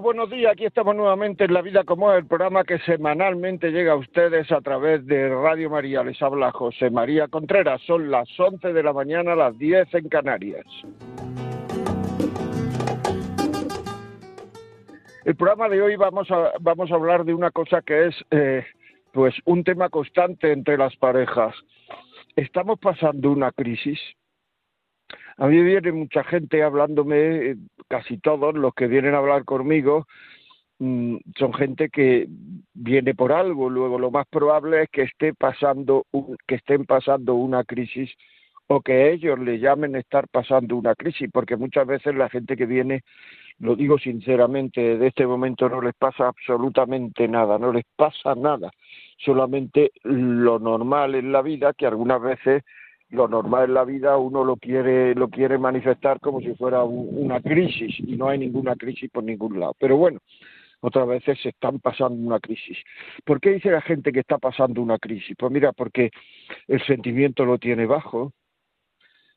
Buenos días. Aquí estamos nuevamente en La Vida como es, el programa que semanalmente llega a ustedes a través de Radio María. Les habla José María Contreras. Son las 11 de la mañana, las 10 en Canarias. El programa de hoy vamos a, vamos a hablar de una cosa que es eh, pues un tema constante entre las parejas. Estamos pasando una crisis. A mí viene mucha gente hablándome, casi todos los que vienen a hablar conmigo mm, son gente que viene por algo. Luego lo más probable es que esté pasando que estén pasando una crisis o que ellos le llamen estar pasando una crisis, porque muchas veces la gente que viene, lo digo sinceramente, de este momento no les pasa absolutamente nada, no les pasa nada, solamente lo normal en la vida que algunas veces lo normal en la vida uno lo quiere lo quiere manifestar como si fuera una crisis y no hay ninguna crisis por ningún lado pero bueno otras veces se están pasando una crisis ¿por qué dice la gente que está pasando una crisis? pues mira porque el sentimiento lo tiene bajo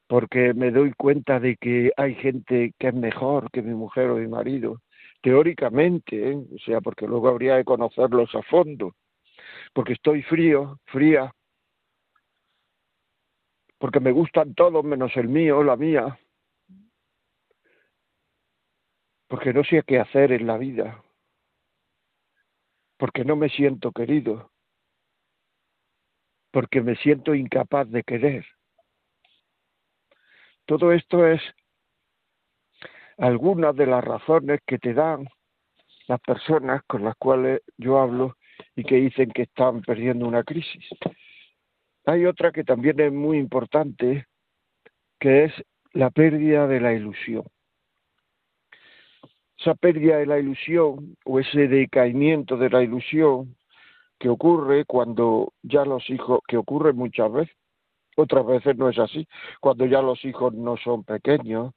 porque me doy cuenta de que hay gente que es mejor que mi mujer o mi marido teóricamente ¿eh? o sea porque luego habría que conocerlos a fondo porque estoy frío fría porque me gustan todos menos el mío, la mía, porque no sé qué hacer en la vida, porque no me siento querido, porque me siento incapaz de querer. Todo esto es algunas de las razones que te dan las personas con las cuales yo hablo y que dicen que están perdiendo una crisis. Hay otra que también es muy importante, que es la pérdida de la ilusión. Esa pérdida de la ilusión o ese decaimiento de la ilusión que ocurre cuando ya los hijos, que ocurre muchas veces, otras veces no es así, cuando ya los hijos no son pequeños,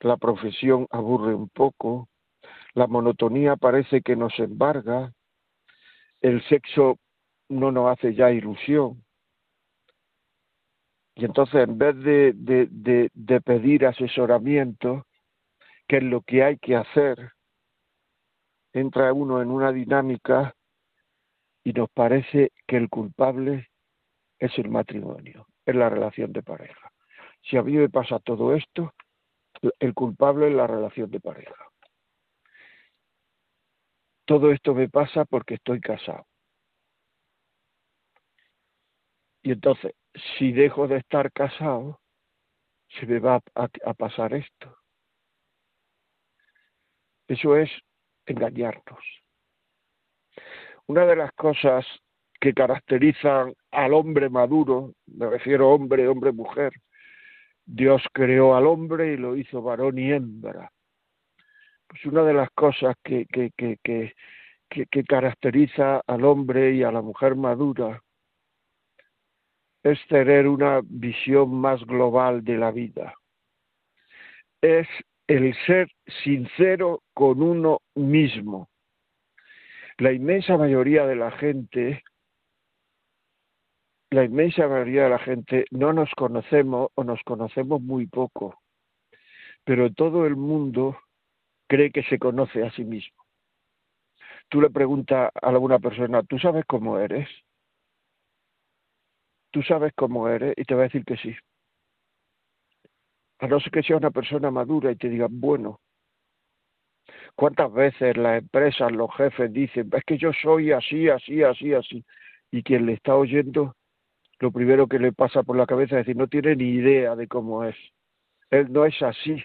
la profesión aburre un poco, la monotonía parece que nos embarga, el sexo no nos hace ya ilusión, y entonces en vez de, pedir asesoramiento, que es lo que hay que hacer, entra uno en una dinámica y nos parece que el culpable es el matrimonio, es la relación de pareja. Si a mí me pasa todo esto, el culpable es la relación de pareja. Todo esto me pasa porque estoy casado. Y entonces, si dejo de estar casado, se me va a, pasar esto. Eso es engañarnos. Una de las cosas que caracterizan al hombre maduro, me refiero hombre, hombre, mujer, Dios creó al hombre y lo hizo varón y hembra. Pues una de las cosas que, que, que, que, que caracteriza al hombre y a la mujer madura es tener una visión más global de la vida. Es el ser sincero con uno mismo. La inmensa mayoría de la gente, la inmensa mayoría de la gente no nos conocemos o nos conocemos muy poco, pero todo el mundo cree que se conoce a sí mismo. Tú le preguntas a alguna persona, ¿tú sabes cómo eres? Tú sabes cómo eres y te va a decir que sí. A no ser que sea una persona madura y te diga, bueno, ¿cuántas veces las empresas, los jefes dicen, es que yo soy así, así, así, así? Y quien le está oyendo, lo primero que le pasa por la cabeza es decir, no tiene ni idea de cómo es. Él no es así.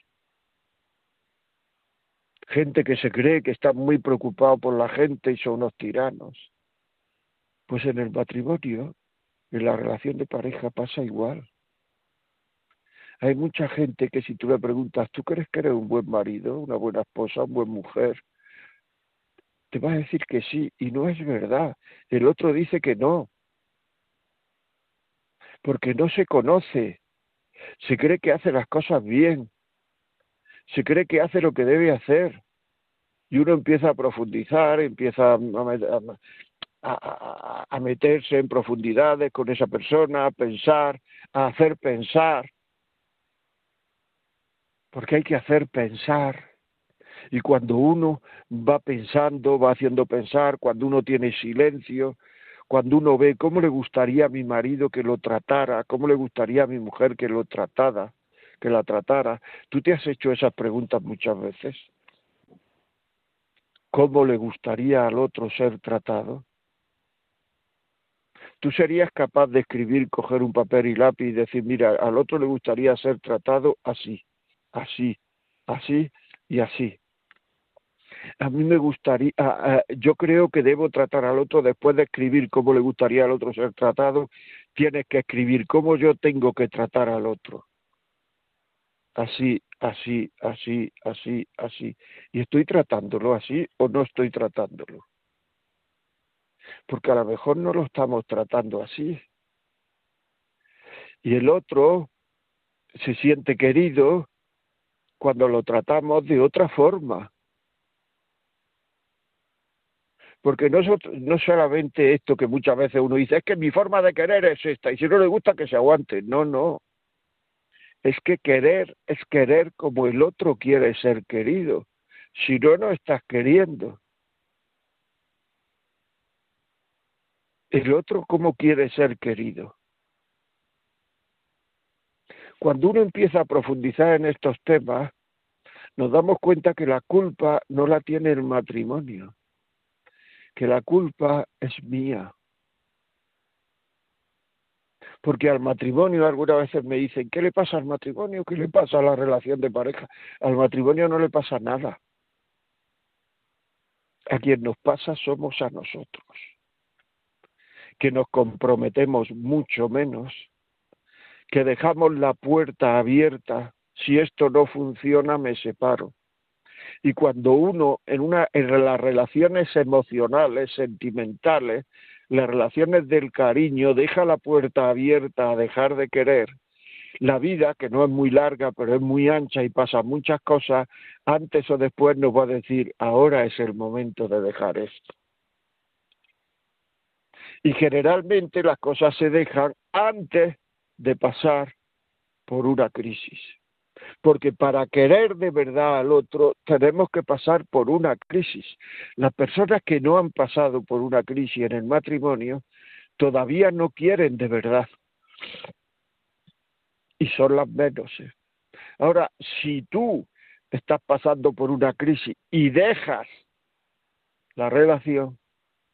Gente que se cree que está muy preocupado por la gente y son unos tiranos. Pues en el matrimonio en la relación de pareja pasa igual. Hay mucha gente que si tú le preguntas, ¿tú crees que eres un buen marido, una buena esposa, una buena mujer? te va a decir que sí y no es verdad. El otro dice que no. Porque no se conoce. Se cree que hace las cosas bien. Se cree que hace lo que debe hacer. Y uno empieza a profundizar, empieza a, a meterse en profundidades con esa persona, a pensar, a hacer pensar. Porque hay que hacer pensar y cuando uno va pensando, va haciendo pensar, cuando uno tiene silencio, cuando uno ve cómo le gustaría a mi marido que lo tratara, cómo le gustaría a mi mujer que lo tratara, que la tratara, ¿tú te has hecho esas preguntas muchas veces? ¿Cómo le gustaría al otro ser tratado? ¿Tú serías capaz de escribir, coger un papel y lápiz y decir, mira, al otro le gustaría ser tratado así, así, así y así? a mí me gustaría, yo creo que debo tratar al otro después de escribir cómo le gustaría al otro ser tratado, tienes que escribir cómo yo tengo que tratar al otro. Así, así, así, así, así. ¿Y estoy tratándolo así o no estoy tratándolo? Porque a lo mejor no lo estamos tratando así. Y el otro se siente querido cuando lo tratamos de otra forma porque no, no solamente esto que muchas veces uno dice, es que mi forma de querer es esta, y si no le gusta que se aguante. No, no. Es que querer es querer como el otro quiere ser querido. Si no, no estás queriendo. El otro cómo quiere ser querido. Cuando uno empieza a profundizar en estos temas, nos damos cuenta que la culpa no la tiene el matrimonio que la culpa es mía. Porque al matrimonio algunas veces me dicen, ¿qué le pasa al matrimonio? ¿Qué le pasa a la relación de pareja? Al matrimonio no le pasa nada. A quien nos pasa somos a nosotros, que nos comprometemos mucho menos, que dejamos la puerta abierta, si esto no funciona me separo y cuando uno en una en las relaciones emocionales, sentimentales, las relaciones del cariño deja la puerta abierta a dejar de querer, la vida, que no es muy larga, pero es muy ancha y pasa muchas cosas, antes o después nos va a decir, ahora es el momento de dejar esto. Y generalmente las cosas se dejan antes de pasar por una crisis porque para querer de verdad al otro tenemos que pasar por una crisis. Las personas que no han pasado por una crisis en el matrimonio todavía no quieren de verdad. Y son las menos. ¿eh? Ahora, si tú estás pasando por una crisis y dejas la relación,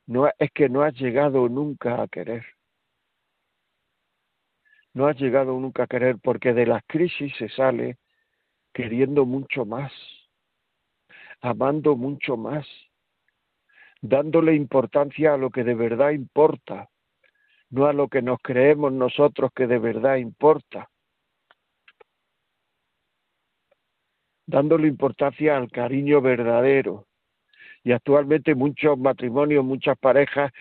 no es que no has llegado nunca a querer. No has llegado nunca a querer porque de las crisis se sale queriendo mucho más, amando mucho más, dándole importancia a lo que de verdad importa, no a lo que nos creemos nosotros que de verdad importa. dándole importancia al cariño verdadero. Y actualmente muchos matrimonios, muchas parejas,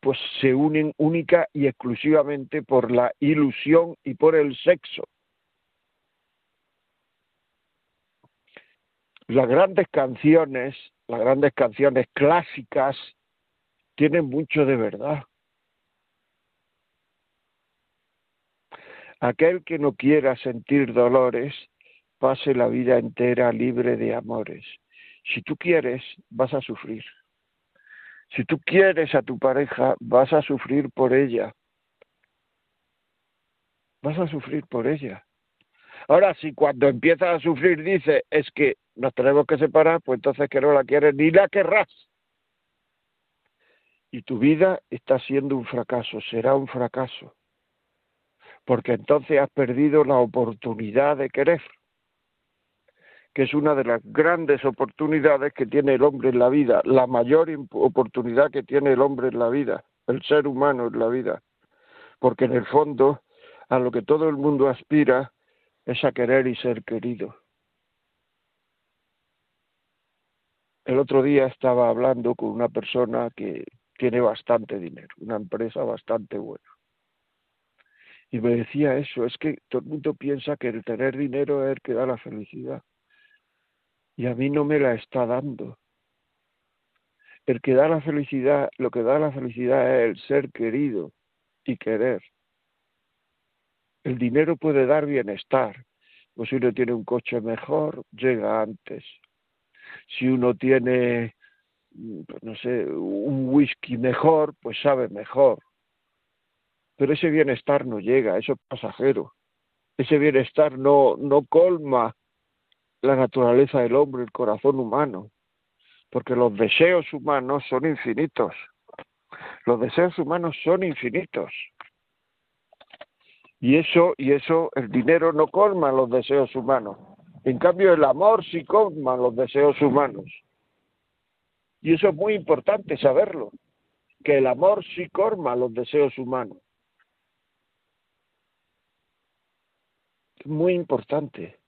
pues se unen única y exclusivamente por la ilusión y por el sexo. Las grandes canciones, las grandes canciones clásicas, tienen mucho de verdad. Aquel que no quiera sentir dolores, pase la vida entera libre de amores. Si tú quieres, vas a sufrir. Si tú quieres a tu pareja, vas a sufrir por ella. Vas a sufrir por ella. Ahora, si cuando empiezas a sufrir dice es que nos tenemos que separar, pues entonces que no la quieres ni la querrás. Y tu vida está siendo un fracaso, será un fracaso. Porque entonces has perdido la oportunidad de querer, que es una de las grandes oportunidades que tiene el hombre en la vida, la mayor oportunidad que tiene el hombre en la vida, el ser humano en la vida. Porque en el fondo, a lo que todo el mundo aspira es a querer y ser querido. el otro día estaba hablando con una persona que tiene bastante dinero, una empresa bastante buena. Y me decía eso, es que todo el mundo piensa que el tener dinero es el que da la felicidad. Y a mí no me la está dando. El que da la felicidad, lo que da la felicidad es el ser querido y querer. El dinero puede dar bienestar. Pues si uno tiene un coche mejor, llega antes. Si uno tiene, pues no sé, un whisky mejor, pues sabe mejor. Pero ese bienestar no llega, eso es pasajero. Ese bienestar no, no colma la naturaleza del hombre, el corazón humano porque los deseos humanos son infinitos. Los deseos humanos son infinitos. Y eso, y eso, el dinero no colma los deseos humanos. En cambio, el amor sí colma los deseos humanos. Y eso es muy importante saberlo, que el amor sí colma los deseos humanos. Muy importante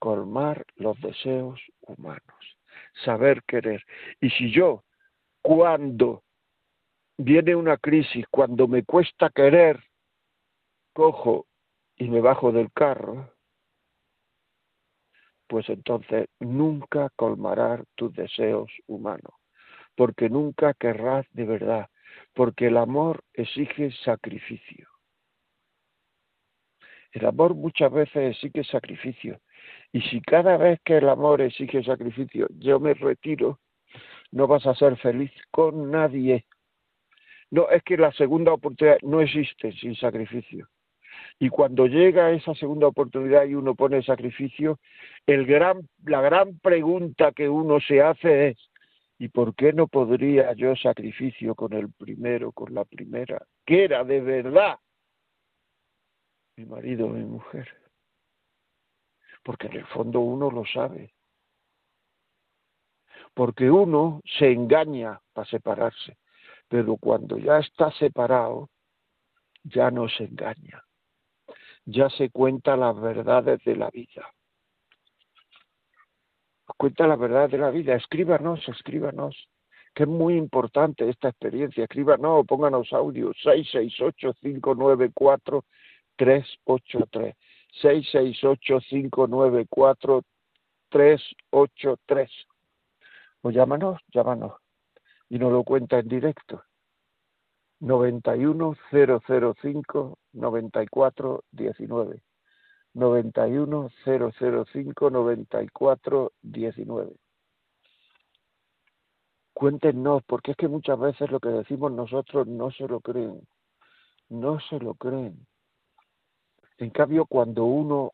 colmar los deseos humanos saber querer. Y si yo, cuando viene una crisis, cuando me cuesta querer, cojo y me bajo del carro, pues entonces nunca colmarás tus deseos humanos, porque nunca querrás de verdad, porque el amor exige sacrificio. El amor muchas veces exige sacrificio, y si cada vez que el amor exige sacrificio yo me retiro, no vas a ser feliz con nadie. No, es que la segunda oportunidad no existe sin sacrificio. Y cuando llega esa segunda oportunidad y uno pone sacrificio, el gran, la gran pregunta que uno se hace es, ¿y por qué no podría yo sacrificio con el primero, con la primera? Que era de verdad mi marido, mi mujer porque en el fondo uno lo sabe. Porque uno se engaña para separarse, pero cuando ya está separado, ya no se engaña, ya se cuenta las verdades de la vida. Cuenta las verdades de la vida, escríbanos, escríbanos, que es muy importante esta experiencia, escríbanos, pónganos audio, 668 594 383 668-594-383. O llámanos, llámanos. Y nos lo cuenta en directo. 91005 9419 91005 9419 Cuéntenos, porque es que muchas veces lo que decimos nosotros no se lo creen. No se lo creen. En cambio, cuando uno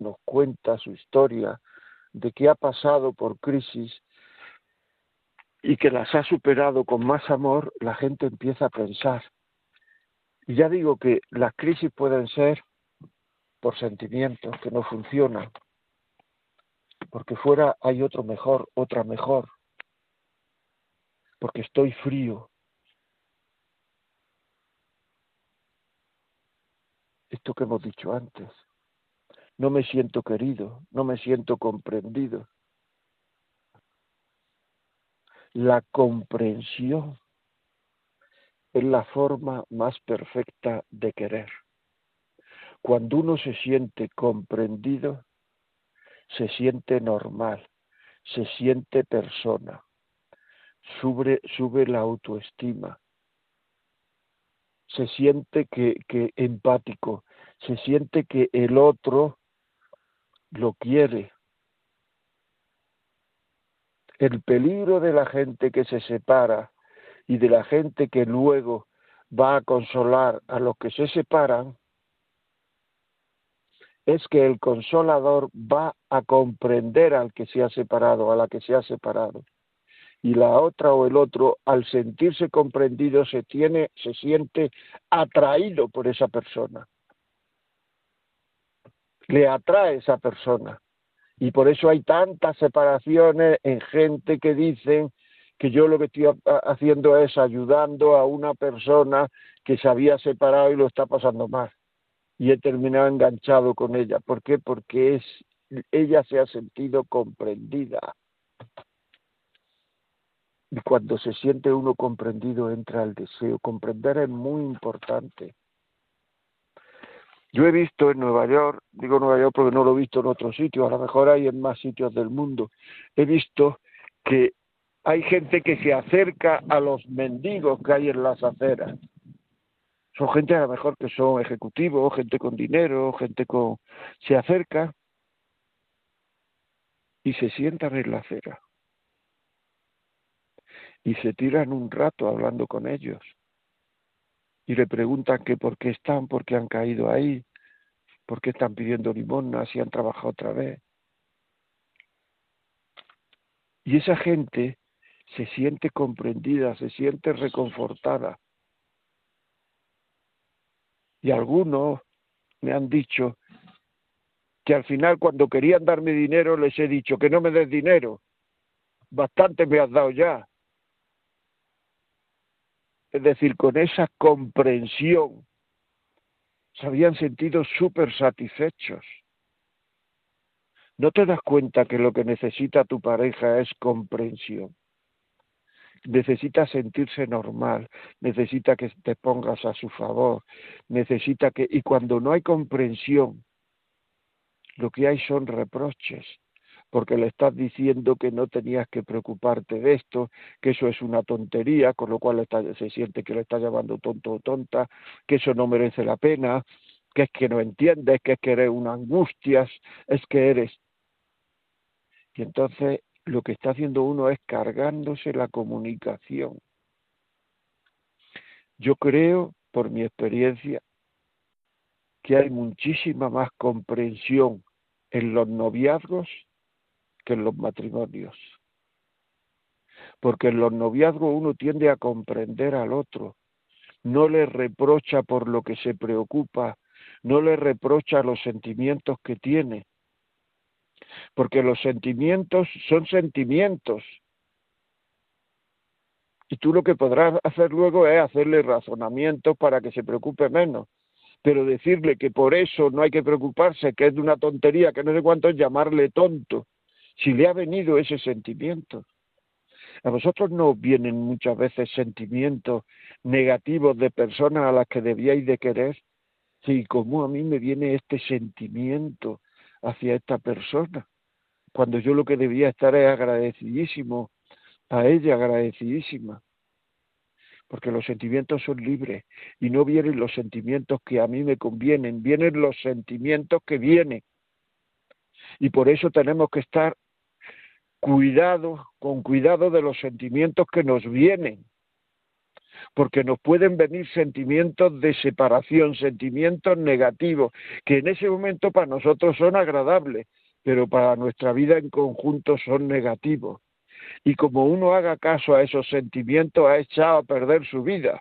nos cuenta su historia de que ha pasado por crisis y que las ha superado con más amor, la gente empieza a pensar. Y ya digo que las crisis pueden ser por sentimientos que no funcionan, porque fuera hay otro mejor, otra mejor, porque estoy frío, esto que hemos dicho antes. No me siento querido, no me siento comprendido. La comprensión es la forma más perfecta de querer. Cuando uno se siente comprendido, se siente normal, se siente persona, sube, sube la autoestima, se siente que, que empático, se siente que el otro lo quiere. El peligro de la gente que se separa y de la gente que luego va a consolar a los que se separan es que el consolador va a comprender al que se ha separado, a la que se ha separado y la otra o el otro, al sentirse comprendido, se tiene, se siente atraído por esa persona. Le atrae esa persona. Y por eso hay tantas separaciones en gente que dicen que yo lo que estoy haciendo es ayudando a una persona que se había separado y lo está pasando mal. Y he terminado enganchado con ella. ¿Por qué? Porque es, ella se ha sentido comprendida Y cuando se siente uno comprendido entra el deseo. Comprender es muy importante. Yo he visto en Nueva York, digo Nueva York porque no lo he visto en otros sitios, a lo mejor hay en más sitios del mundo, he visto que hay gente que se acerca a los mendigos que hay en las aceras. Son gente a lo mejor que son ejecutivos, gente con dinero, gente con... se acerca y se sientan en la acera y se tiran un rato hablando con ellos y le preguntan que por qué están, por qué han caído ahí, por qué están pidiendo limosna si han trabajado otra vez. Y esa gente se siente comprendida, se siente reconfortada. Y algunos me han dicho que al final cuando querían darme dinero les he dicho que no me des dinero, bastante me has dado ya. Es decir, con esa comprensión se habían sentido súper satisfechos. ¿No te das cuenta que lo que necesita tu pareja es comprensión? Necesita sentirse normal, necesita que te pongas a su favor, necesita que... Y cuando no hay comprensión, lo que hay son reproches, porque le estás diciendo que no tenías que preocuparte de esto, que eso es una tontería, con lo cual se siente que le está llamando tonto o tonta, que eso no merece la pena, que es que no entiendes, que es que eres una angustias, es que eres. Y entonces lo que está haciendo uno es cargándose la comunicación. Yo creo, por mi experiencia, que hay muchísima más comprensión en los noviazgos que en los matrimonios. Porque en los noviazgos uno tiende a comprender al otro, no le reprocha por lo que se preocupa, no le reprocha los sentimientos que tiene, porque los sentimientos son sentimientos. Y tú lo que podrás hacer luego es hacerle razonamientos para que se preocupe menos. Pero decirle que por eso no hay que preocuparse, que es de una tontería, que no sé cuánto es llamarle tonto, si le ha venido ese sentimiento. A vosotros no vienen muchas veces sentimientos negativos de personas a las que debíais de querer. Sí, como a mí me viene este sentimiento hacia esta persona, cuando yo lo que debía estar es agradecidísimo a ella, agradecidísima, porque los sentimientos son libres y no vienen los sentimientos que a mí me convienen, vienen los sentimientos que vienen. Y por eso tenemos que estar cuidado, con cuidado de los sentimientos que nos vienen, porque nos pueden venir sentimientos de separación, sentimientos negativos, que en ese momento para nosotros son agradables, pero para nuestra vida en conjunto son negativos. Y como uno haga caso a esos sentimientos, ha echado a perder su vida.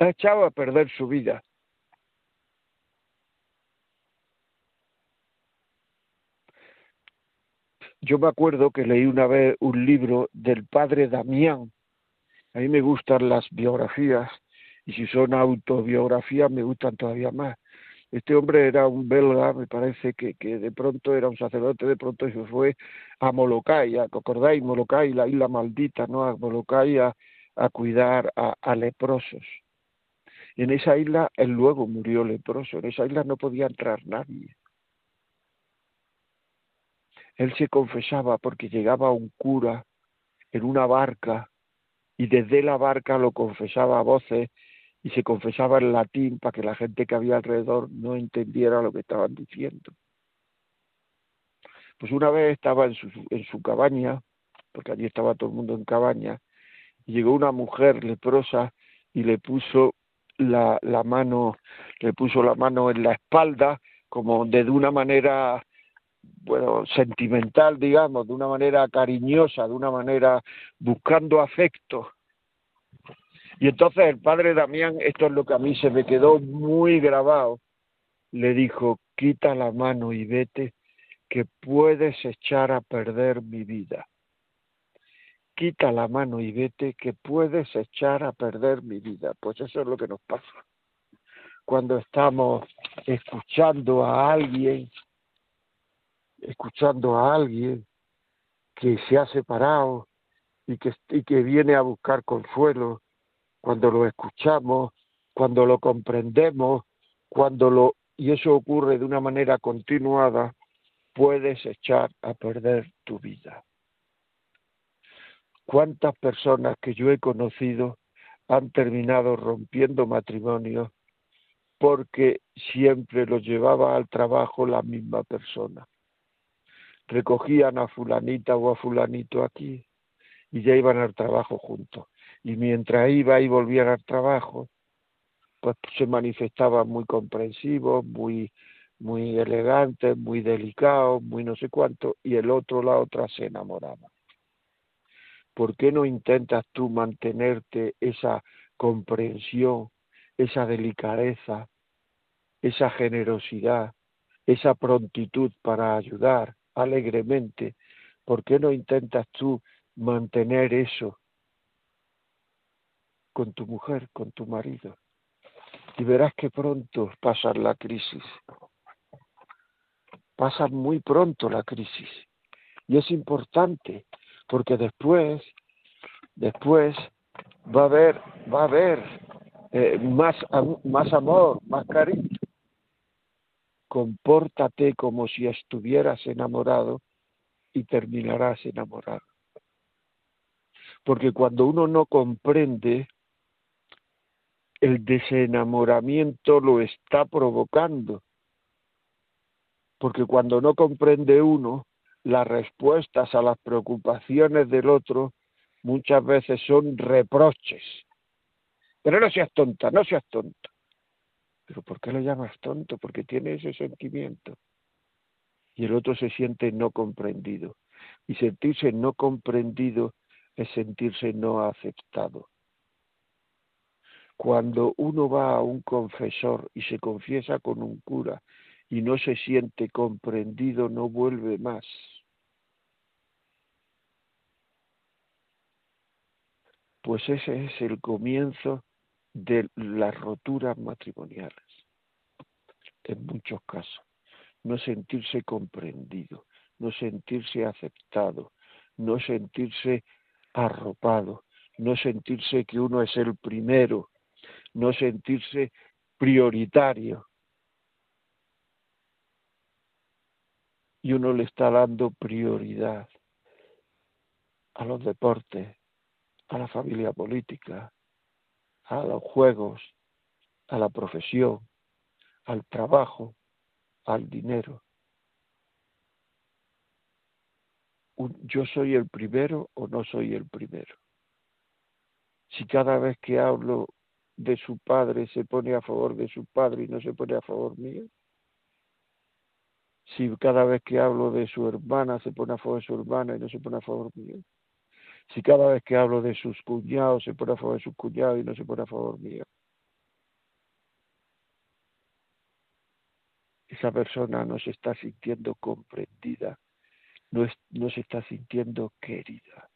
Ha echado a perder su vida. Yo me acuerdo que leí una vez un libro del padre Damián. A mí me gustan las biografías y si son autobiografías me gustan todavía más. Este hombre era un belga, me parece que, que de pronto era un sacerdote, de pronto se fue a Molokai, ¿acordáis? Molokai, la isla maldita, ¿no? A Molokai a, cuidar a, a leprosos. En esa isla él luego murió leproso, en esa isla no podía entrar nadie. Él se confesaba porque llegaba un cura en una barca y desde la barca lo confesaba a voces y se confesaba en latín para que la gente que había alrededor no entendiera lo que estaban diciendo. Pues una vez estaba en su, en su cabaña, porque allí estaba todo el mundo en cabaña, y llegó una mujer leprosa y le puso la, la mano, le puso la mano en la espalda, como de una manera bueno, sentimental, digamos, de una manera cariñosa, de una manera buscando afecto. Y entonces el padre Damián, esto es lo que a mí se me quedó muy grabado, le dijo, quita la mano y vete, que puedes echar a perder mi vida. Quita la mano y vete, que puedes echar a perder mi vida. Pues eso es lo que nos pasa. Cuando estamos escuchando a alguien escuchando a alguien que se ha separado y que, y que viene a buscar consuelo, cuando lo escuchamos, cuando lo comprendemos, cuando lo y eso ocurre de una manera continuada, puedes echar a perder tu vida. ¿Cuántas personas que yo he conocido han terminado rompiendo matrimonio porque siempre los llevaba al trabajo la misma persona? Recogían a fulanita o a fulanito aquí y ya iban al trabajo juntos. Y mientras iba y volvían al trabajo, pues se manifestaban muy comprensivos, muy, muy elegantes, muy delicados, muy no sé cuánto, y el otro, la otra, se enamoraba. ¿Por qué no intentas tú mantenerte esa comprensión, esa delicadeza, esa generosidad, esa prontitud para ayudar alegremente? ¿Por qué no intentas tú mantener eso con tu mujer, con tu marido? y verás que pronto pasa la crisis. Pasa muy pronto la crisis. Y es importante porque después, después va a haber, va a haber eh, más, más amor, más cariño. Compórtate como si estuvieras enamorado y terminarás enamorado. Porque cuando uno no comprende, el desenamoramiento lo está provocando. Porque cuando no comprende uno, las respuestas a las preocupaciones del otro muchas veces son reproches. Pero no seas tonta, no seas tonto. Pero ¿por qué lo llamas tonto? Porque tiene ese sentimiento. Y el otro se siente no comprendido. Y sentirse no comprendido es sentirse no aceptado. Cuando uno va a un confesor y se confiesa con un cura y no se siente comprendido, no vuelve más. Pues ese es el comienzo de las roturas matrimoniales, en muchos casos. No sentirse comprendido, no sentirse aceptado, no sentirse arropado, no sentirse que uno es el primero no sentirse prioritario. Y uno le está dando prioridad a los deportes, a la familia política, a los juegos, a la profesión, al trabajo, al dinero. yo soy el primero o no soy el primero. Si cada vez que hablo de su padre se pone a favor de su padre y no se pone a favor mío? Si cada vez que hablo de su hermana se pone a favor de su hermana y no se pone a favor mío? Si cada vez que hablo de sus cuñados se pone a favor de sus cuñados y no se pone a favor mío? Esa persona no se está sintiendo comprendida, no, no se está sintiendo querida.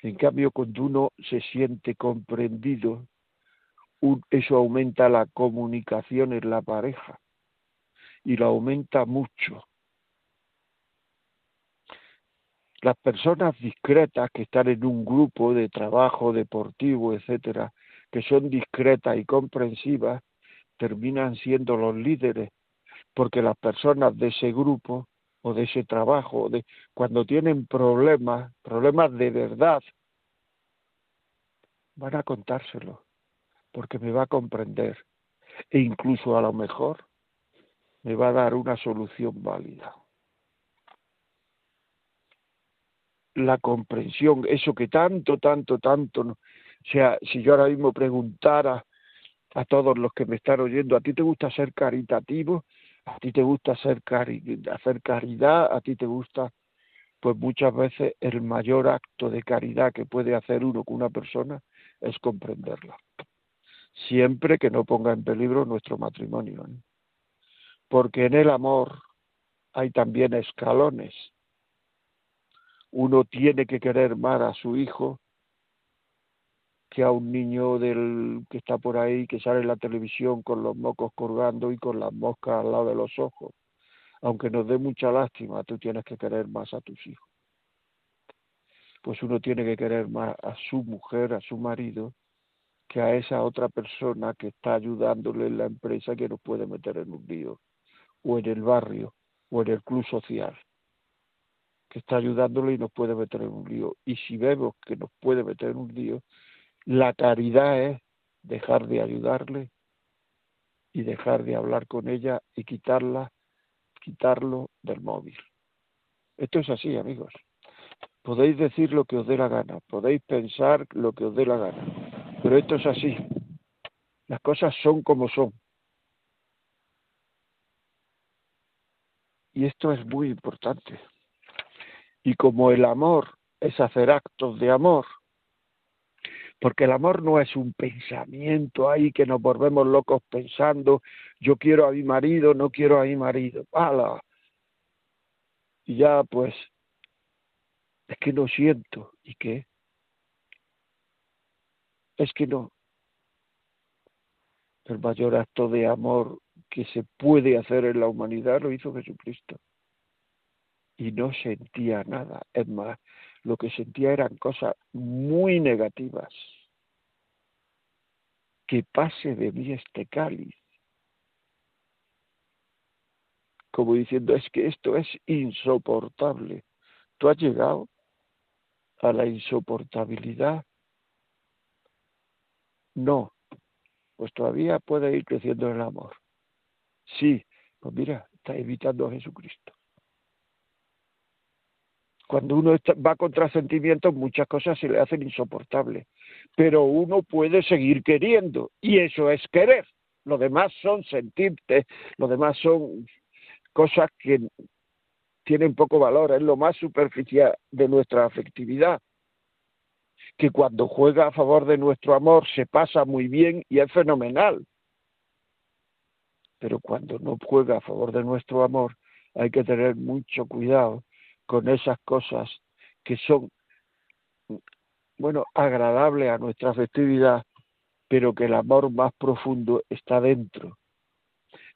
En cambio, cuando uno se siente comprendido, eso aumenta la comunicación en la pareja y lo aumenta mucho. Las personas discretas que están en un grupo de trabajo deportivo, etcétera, que son discretas y comprensivas, terminan siendo los líderes, porque las personas de ese grupo o de ese trabajo, de, cuando tienen problemas, problemas de verdad, van a contárselo porque me va a comprender e incluso a lo mejor me va a dar una solución válida. La comprensión, eso que tanto, tanto, tanto, o sea, si yo ahora mismo preguntara a todos los que me están oyendo, ¿a ti te gusta ser caritativo? ¿A ti te gusta hacer, hacer caridad? ¿A ti te gusta? Pues muchas veces el mayor acto de caridad que puede hacer uno con una persona es comprenderla siempre que no ponga en peligro nuestro matrimonio. ¿eh? Porque en el amor hay también escalones. Uno tiene que querer más a su hijo que a un niño del que está por ahí, que sale en la televisión con los mocos colgando y con las moscas al lado de los ojos. aunque nos dé mucha lástima, tú tienes que querer más a tus hijos. Pues uno tiene que querer más a su mujer, a su marido, que a esa otra persona que está ayudándole en la empresa que nos puede meter en un lío, o en el barrio, o en el club social, que está ayudándole y nos puede meter en un lío. Y si vemos que nos puede meter en un lío, la caridad es dejar de ayudarle y dejar de hablar con ella y quitarla quitarlo del móvil. Esto es así, amigos. Podéis decir lo que os dé la gana, podéis pensar lo que os dé la gana, pero esto es así. Las cosas son como son. Y esto es muy importante. Y como el amor es hacer actos de amor, porque el amor no es un pensamiento ahí que nos volvemos locos pensando, yo quiero a mi marido, no quiero a mi marido, ¡Hala! Y ya pues, es que no siento, ¿y qué? Es que no. El mayor acto de amor que se puede hacer en la humanidad lo hizo Jesucristo. Y no sentía nada. Es más, lo que sentía eran cosas muy negativas. Que pase de mí este cáliz. Como diciendo, es que esto es insoportable. Tú has llegado a la insoportabilidad. No, pues todavía puede ir creciendo el amor. Sí, pues mira, está evitando a Jesucristo cuando uno va contra sentimientos, muchas cosas se le hacen insoportables. Pero uno puede seguir queriendo, y eso es querer. Lo demás son sentirte, lo demás son cosas que tienen poco valor, es lo más superficial de nuestra afectividad. Que cuando juega a favor de nuestro amor se pasa muy bien y es fenomenal. Pero cuando no juega a favor de nuestro amor, hay que tener mucho cuidado con esas cosas que son, bueno, agradables a nuestra afectividad, pero que el amor más profundo está dentro,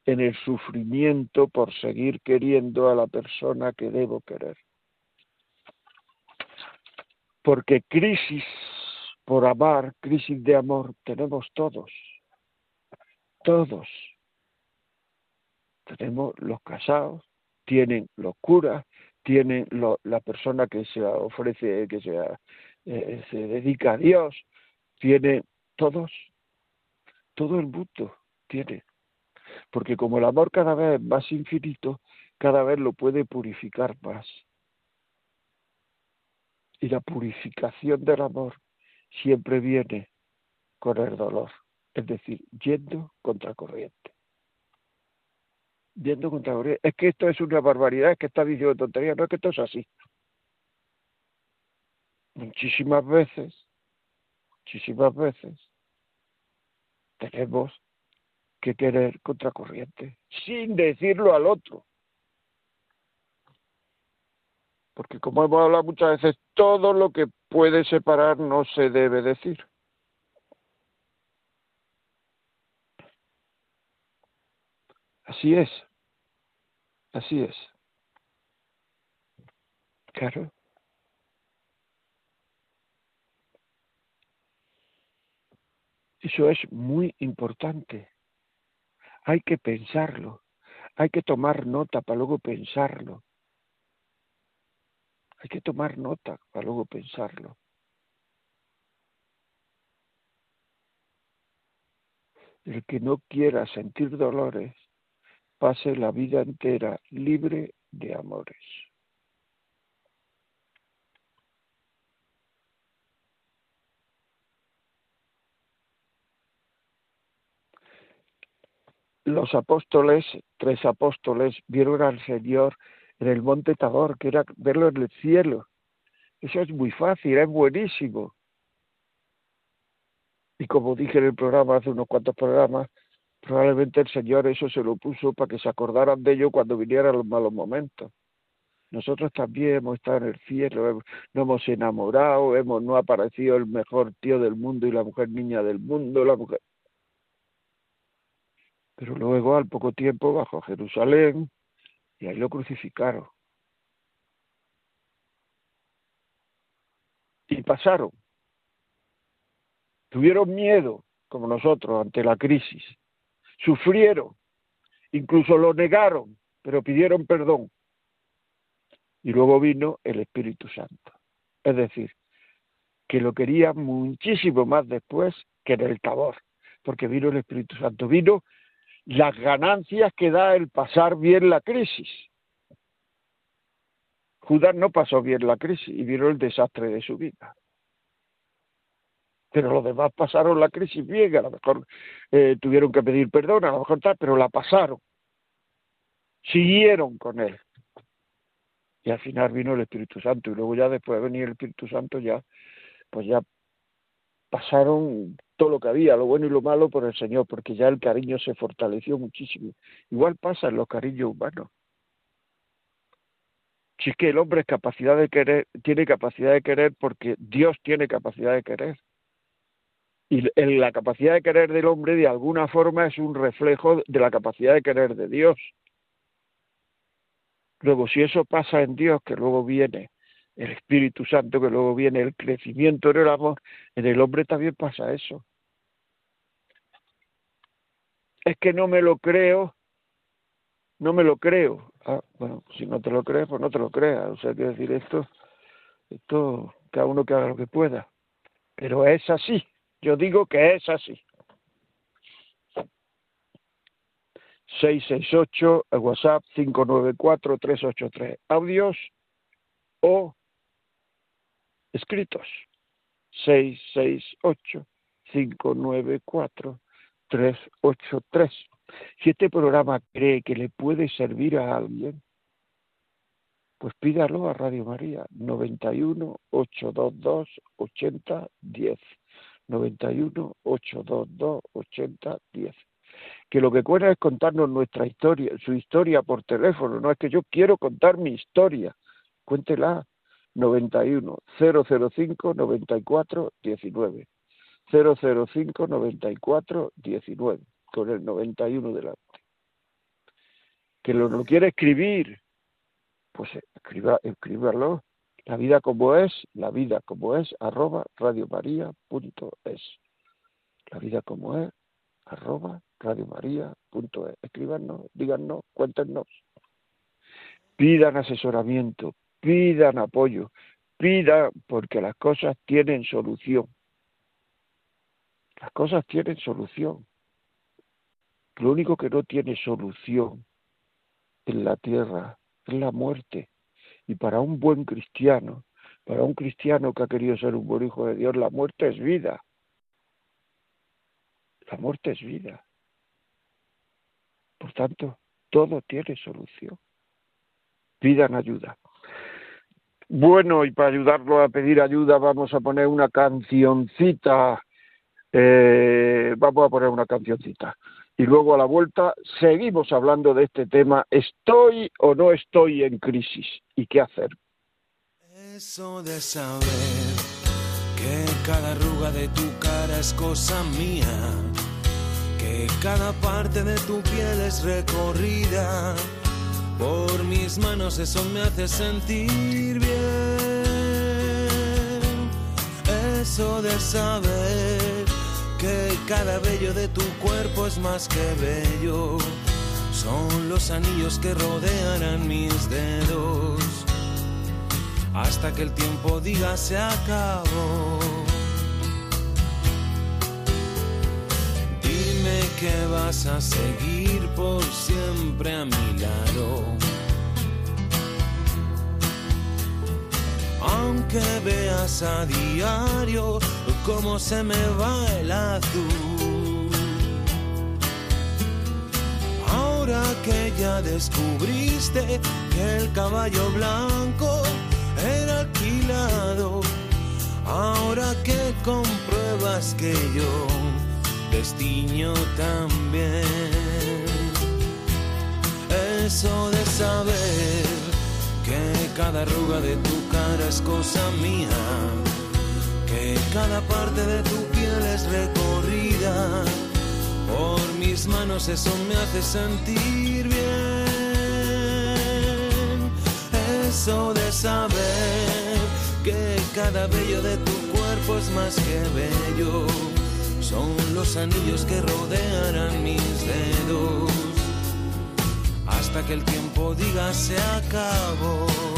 en el sufrimiento por seguir queriendo a la persona que debo querer. Porque crisis por amar, crisis de amor, tenemos todos, todos. Tenemos los casados, tienen los curas, tiene la persona que se ofrece, que se, eh, se dedica a Dios, tiene todos, todo el mundo tiene. Porque como el amor cada vez es más infinito, cada vez lo puede purificar más. Y la purificación del amor siempre viene con el dolor, es decir, yendo contra corriente viendo contra Es que esto es una barbaridad, es que está diciendo tontería, no es que esto es así. Muchísimas veces, muchísimas veces, tenemos que querer contracorriente, sin decirlo al otro. Porque como hemos hablado muchas veces, todo lo que puede separar no se debe decir. Así es. Así es. Claro. Eso es muy importante. Hay que pensarlo. Hay que tomar nota para luego pensarlo. Hay que tomar nota para luego pensarlo. El que no quiera sentir dolores pase la vida entera libre de amores. Los apóstoles, tres apóstoles, vieron al Señor en el monte Tabor, que era verlo en el cielo. Eso es muy fácil, es buenísimo. Y como dije en el programa, hace unos cuantos programas, Probablemente el Señor eso se lo puso para que se acordaran de ello cuando vinieran los malos momentos. Nosotros también hemos estado en el cielo, nos hemos enamorado, hemos no ha aparecido el mejor tío del mundo y la mujer niña del mundo, la mujer. Pero luego, al poco tiempo, bajo Jerusalén, Y ahí lo crucificaron. Y pasaron. Tuvieron miedo, como nosotros, ante la crisis. Sufrieron. Incluso lo negaron, pero pidieron perdón. Y luego vino el Espíritu Santo. Es decir, que lo quería muchísimo más después que en el Tabor, porque vino el Espíritu Santo, vino las ganancias que da el pasar bien la crisis. Judas no pasó bien la crisis y vino el desastre de su vida. Pero los demás pasaron la crisis bien, a lo mejor eh, tuvieron que pedir perdón, a lo mejor tal, pero la pasaron. Siguieron con él. Y al final vino el Espíritu Santo y luego ya después de venir el Espíritu Santo ya pues ya pasaron todo lo que había, lo bueno y lo malo por el Señor, porque ya el cariño se fortaleció muchísimo. Igual pasa en los cariños humanos. Si es que el hombre es capacidad de querer, tiene capacidad de querer porque Dios tiene capacidad de querer. Y la capacidad de querer del hombre de alguna forma es un reflejo de la capacidad de querer de Dios. Luego, si eso pasa en Dios, que luego viene el Espíritu Santo, que luego viene el crecimiento en el amor, en el hombre también pasa eso. Es que no me lo creo, no me lo creo. Ah, bueno, si no te lo crees, pues no te lo creas. O sea, quiero decir esto, esto, cada uno que haga lo que pueda. Pero es así, yo digo que es así. 668, el WhatsApp 594-383. Audios o escritos. 668-594-383. Si este programa cree que le puede servir a alguien, pues pídalo a Radio María 91 822 8010 91 822 8010 que lo que cuenta es contarnos nuestra historia, su historia por teléfono, no es que yo quiero contar mi historia, cuéntela. 91 005 94 19 005 94 19 con el 91 delante. Que lo, no quiere escribir, pues escriba, escríbalo. La vida como es, la vida como es, arroba radiomaria.es. La vida como es, arroba radiomaria.es. Escríbanos, díganos, cuéntenos. Pidan asesoramiento, pidan apoyo, pidan porque las cosas tienen solución. Las cosas tienen solución. Lo único que no tiene solución en la tierra es la muerte. Y para un buen cristiano, para un cristiano que ha querido ser un buen hijo de Dios, la muerte es vida. La muerte es vida. Por tanto, todo tiene solución. Pidan ayuda. Bueno, y para ayudarlo a pedir ayuda vamos a poner una cancioncita. Eh, vamos a poner una cancioncita. Y luego a la vuelta seguimos hablando de este tema, ¿estoy o no estoy en crisis? ¿Y qué hacer? Eso de saber que cada arruga de tu cara es cosa mía, que cada parte de tu piel es recorrida por mis manos eso me hace sentir bien. Eso de saber que cada vello de tu cuerpo es más que bello. Son los anillos que rodearán mis dedos. Hasta que el tiempo diga se acabó. que vas a seguir por siempre a mi lado. Aunque veas a diario cómo se me va el azul. Ahora que ya descubriste que el caballo blanco era alquilado. Ahora que compruebas que yo destino también. Eso de saber que cada arruga de tu cara es cosa mía, cada parte de tu piel es recorrida por mis manos, eso me hace sentir bien. Eso de saber que cada vello de tu cuerpo es más que bello. Son los anillos que rodearán mis dedos hasta que el tiempo diga se acabó.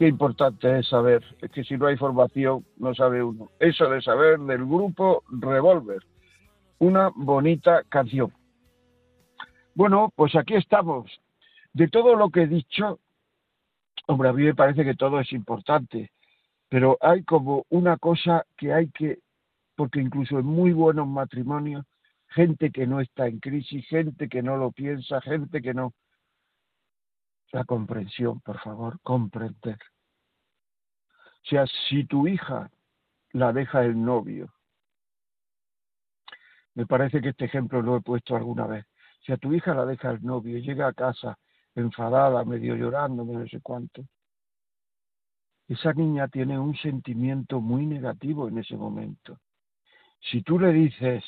qué importante es saber, es que si no hay formación no sabe uno. Eso de saber del grupo Revolver, una bonita canción. Bueno, pues aquí estamos. De todo lo que he dicho, hombre, a mí me parece que todo es importante, pero hay como una cosa que hay que, porque incluso en muy buenos matrimonios, gente que no está en crisis, gente que no lo piensa, gente que no, la comprensión, por favor, comprender. O sea, si tu hija la deja el novio, me parece que este ejemplo lo he puesto alguna vez. Si a tu hija la deja el novio llega a casa enfadada, medio llorando, no sé cuánto, esa niña tiene un sentimiento muy negativo en ese momento. Si tú le dices,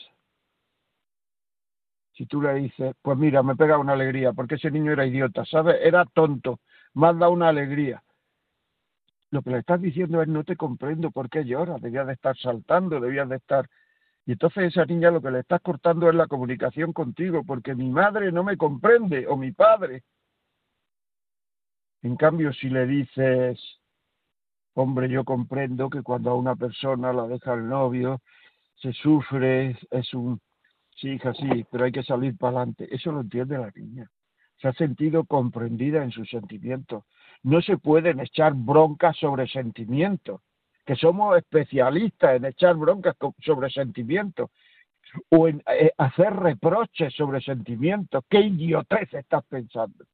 si tú le dices, pues mira, me pega una alegría, porque ese niño era idiota, ¿sabes? Era tonto, más da una alegría. Lo que le estás diciendo es, no te comprendo por qué lloras, debías de estar saltando, debías de estar... Y entonces esa niña lo que le estás cortando es la comunicación contigo, porque mi madre no me comprende, o mi padre. En cambio, si le dices, hombre, yo comprendo que cuando a una persona la deja el novio, se sufre, es un Sí, hija, sí, pero hay que salir para adelante. Eso lo entiende la niña. Se ha sentido comprendida en sus sentimientos. No se pueden echar broncas sobre sentimientos, que somos especialistas en echar broncas sobre sentimientos o en eh, hacer reproches sobre sentimientos. ¿Qué idiotez estás pensando?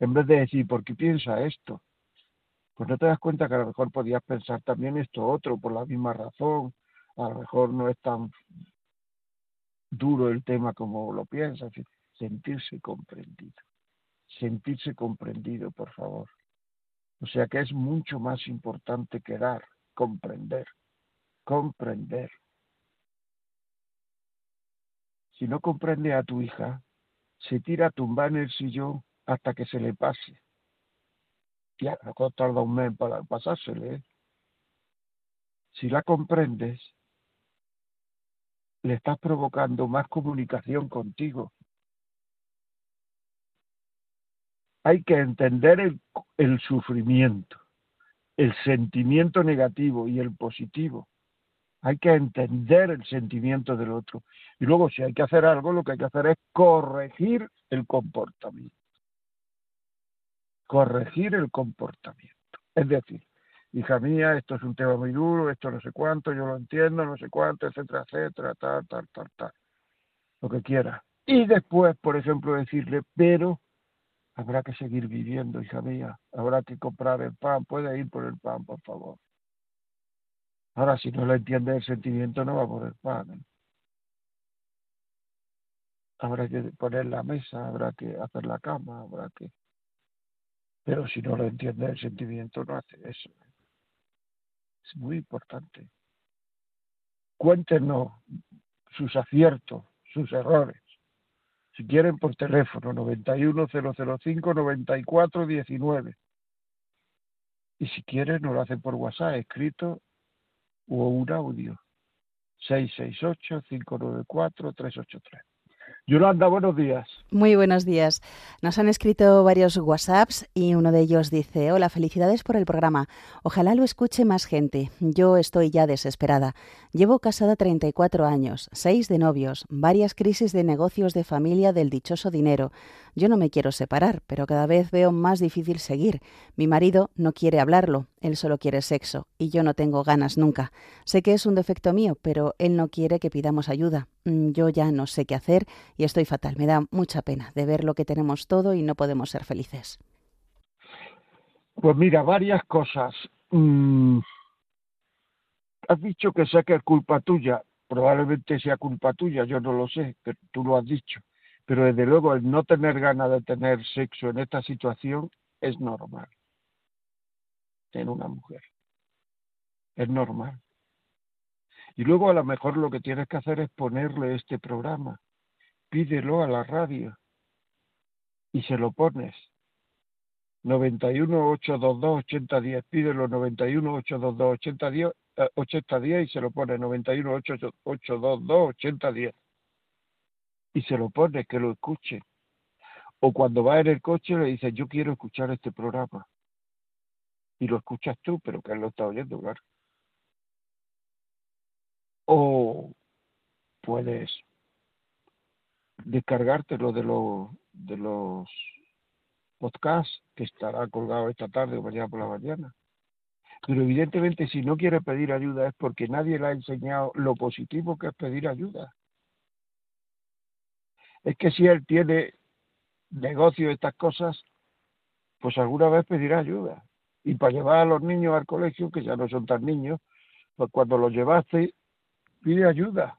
En vez de decir, ¿por qué piensa esto? Pues no te das cuenta que a lo mejor podías pensar también esto otro por la misma razón. A lo mejor no es tan duro el tema como lo piensas, sentirse comprendido, sentirse comprendido, por favor. O sea que es mucho más importante que dar, comprender, comprender. Si no comprende a tu hija, se tira a tumbar en el sillón hasta que se le pase. Ya, no tarda un mes para pasársele. ¿eh? Si la comprendes, le estás provocando más comunicación contigo. Hay que entender el, sufrimiento, el sentimiento negativo y el positivo. Hay que entender el sentimiento del otro. Y luego, si hay que hacer algo, lo que hay que hacer es corregir el comportamiento. Corregir el comportamiento. Es decir, hija mía, esto es un tema muy duro, esto no sé cuánto, yo lo entiendo, no sé cuánto, etcétera, etcétera, tal, tal, tal, tal, lo que quiera. Y después, por ejemplo, decirle, pero habrá que seguir viviendo, hija mía, habrá que comprar el pan, puede ir por el pan, por favor. Ahora, si no le entiende el sentimiento, no va por el pan. ¿eh? Habrá que poner la mesa, habrá que hacer la cama, habrá que... Pero si no le entiende el sentimiento, no hace eso. ¿eh? Es muy importante. Cuéntenos sus aciertos, sus errores. Si quieren, por teléfono, 91005-9419. Y si quieren, nos lo hacen por WhatsApp, escrito o un audio. 668-594-383. Yolanda, buenos días. Muy buenos días. Nos han escrito varios WhatsApps y uno de ellos dice, hola, felicidades por el programa. Ojalá lo escuche más gente. Yo estoy ya desesperada. Llevo casada 34 años, seis de novios, varias crisis de negocios de familia del dichoso dinero. Yo no me quiero separar, pero cada vez veo más difícil seguir. Mi marido no quiere hablarlo, él solo quiere sexo y yo no tengo ganas nunca. Sé que es un defecto mío, pero él no quiere que pidamos ayuda. Mm, yo ya no sé qué hacer y estoy fatal. Me da mucha pena de ver lo que tenemos todo y no podemos ser felices. Pues mira, varias cosas. Mm, has dicho que sé que es culpa tuya. Probablemente sea culpa tuya, yo no lo sé, pero tú lo has dicho. Pero desde luego el no tener ganas de tener sexo en esta situación es normal en una mujer. Es normal. Y luego a lo mejor lo que tienes que hacer es ponerle este programa. Pídelo a la radio y se lo pones. 91 822 8010, pídelo 91 822 8010, 8010 y se lo pone 91 822 8010 y se lo pone que lo escuche. O cuando va en el coche le dice yo quiero escuchar este programa. Y lo escuchas tú, pero que él lo está oyendo, claro o puedes descargártelo de los de los podcasts que estará colgado esta tarde o mañana por la mañana. Pero evidentemente si no quiere pedir ayuda es porque nadie le ha enseñado lo positivo que es pedir ayuda. Es que si él tiene negocio estas cosas, pues alguna vez pedirá ayuda. Y para llevar a los niños al colegio, que ya no son tan niños, pues cuando los llevaste pide ayuda.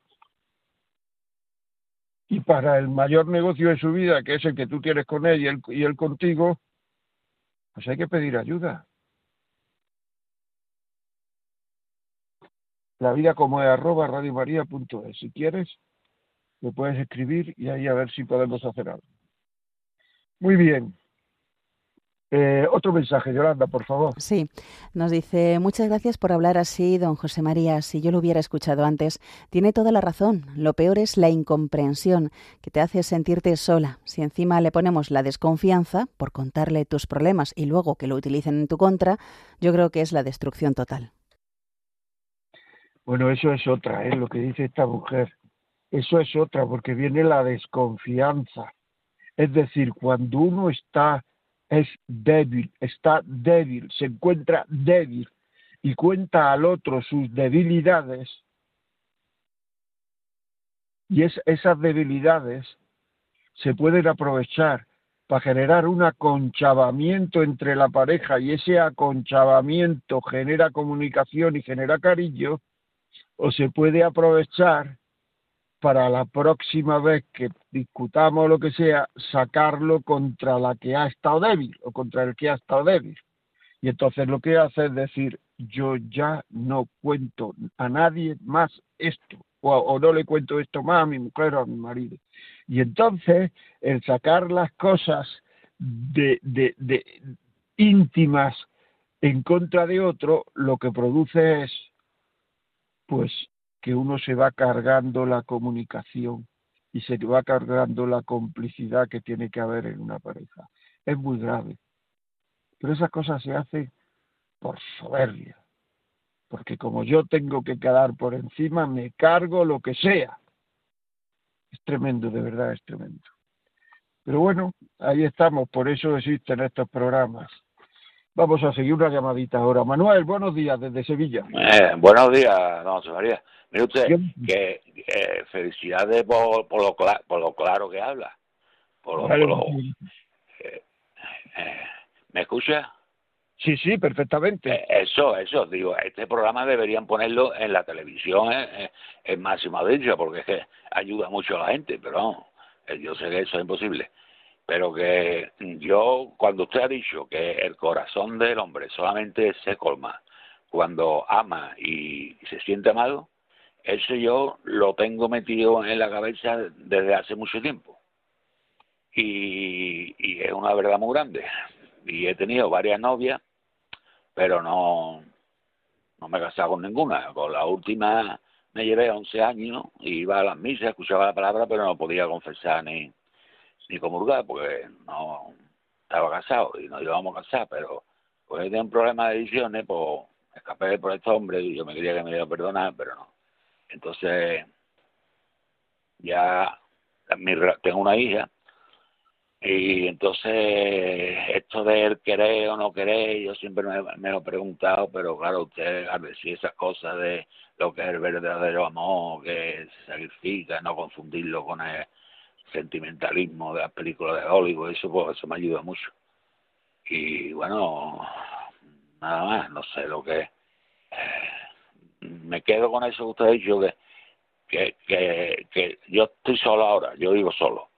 Y para el mayor negocio de su vida, que es el que tú tienes con él y él, contigo, pues hay que pedir ayuda. La vida como es arroba radiomaria.es. Si quieres, me puedes escribir y ahí a ver si podemos hacer algo. Muy bien. Eh, otro mensaje, Yolanda, por favor. Sí, nos dice, muchas gracias por hablar así, don José María. Si yo lo hubiera escuchado antes, tiene toda la razón. Lo peor es la incomprensión, que te hace sentirte sola. Si encima le ponemos la desconfianza por contarle tus problemas y luego que lo utilicen en tu contra, yo creo que es la destrucción total. Bueno, eso es otra, ¿eh? lo que dice esta mujer. Eso es otra, porque viene la desconfianza. Es decir, cuando uno está es débil, está débil, se encuentra débil y cuenta al otro sus debilidades, y es, esas debilidades se pueden aprovechar para generar un aconchabamiento entre la pareja y ese aconchabamiento genera comunicación y genera cariño, o se puede aprovechar para la próxima vez que discutamos lo que sea, sacarlo contra la que ha estado débil o contra el que ha estado débil. Y entonces lo que hace es decir, yo ya no cuento a nadie más esto, o, no le cuento esto más a mi mujer o a mi marido. Y entonces el sacar las cosas de, de, de íntimas en contra de otro, lo que produce es pues que uno se va cargando la comunicación y se va cargando la complicidad que tiene que haber en una pareja. Es muy grave. Pero esas cosas se hacen por soberbia. Porque como yo tengo que quedar por encima, me cargo lo que sea. Es tremendo, de verdad es tremendo. Pero bueno, ahí estamos, por eso existen estos programas. Vamos a seguir una llamadita ahora. Manuel, buenos días desde Sevilla. Eh, buenos días, don José María. Mire usted, que eh, felicidades por, por, lo por lo claro que habla. Por eh, eh, ¿Me escucha? Sí, sí, perfectamente. eso, eso, digo, este programa deberían ponerlo en la televisión en máxima audiencia porque es que ayuda mucho a la gente, pero yo sé que eso es imposible pero que yo, cuando usted ha dicho que el corazón del hombre solamente se colma cuando ama y se siente amado, eso yo lo tengo metido en la cabeza desde hace mucho tiempo. y, y es una verdad muy grande. Y he tenido varias novias, pero no, no me he casado con ninguna. Con la última me llevé 11 años, iba a las misas, escuchaba la palabra, pero no podía confesar ni, ni comulgar, porque no estaba casado y nos íbamos a casar, pero pues tenía un problema de ediciones, pues escapé por este hombre y yo me quería que me diera perdonar, pero no. Entonces, ya tengo una hija y entonces esto de él querer o no querer, yo siempre me, lo he preguntado, pero claro, usted a decir esas cosas de lo que es el verdadero amor, que se sacrifica, no confundirlo con el sentimentalismo de las películas de Hollywood, eso, pues, eso me ayuda mucho. Y bueno, nada más, no sé lo que... Me quedo con eso que usted ha dicho, que que, que, que yo estoy solo ahora, yo vivo solo.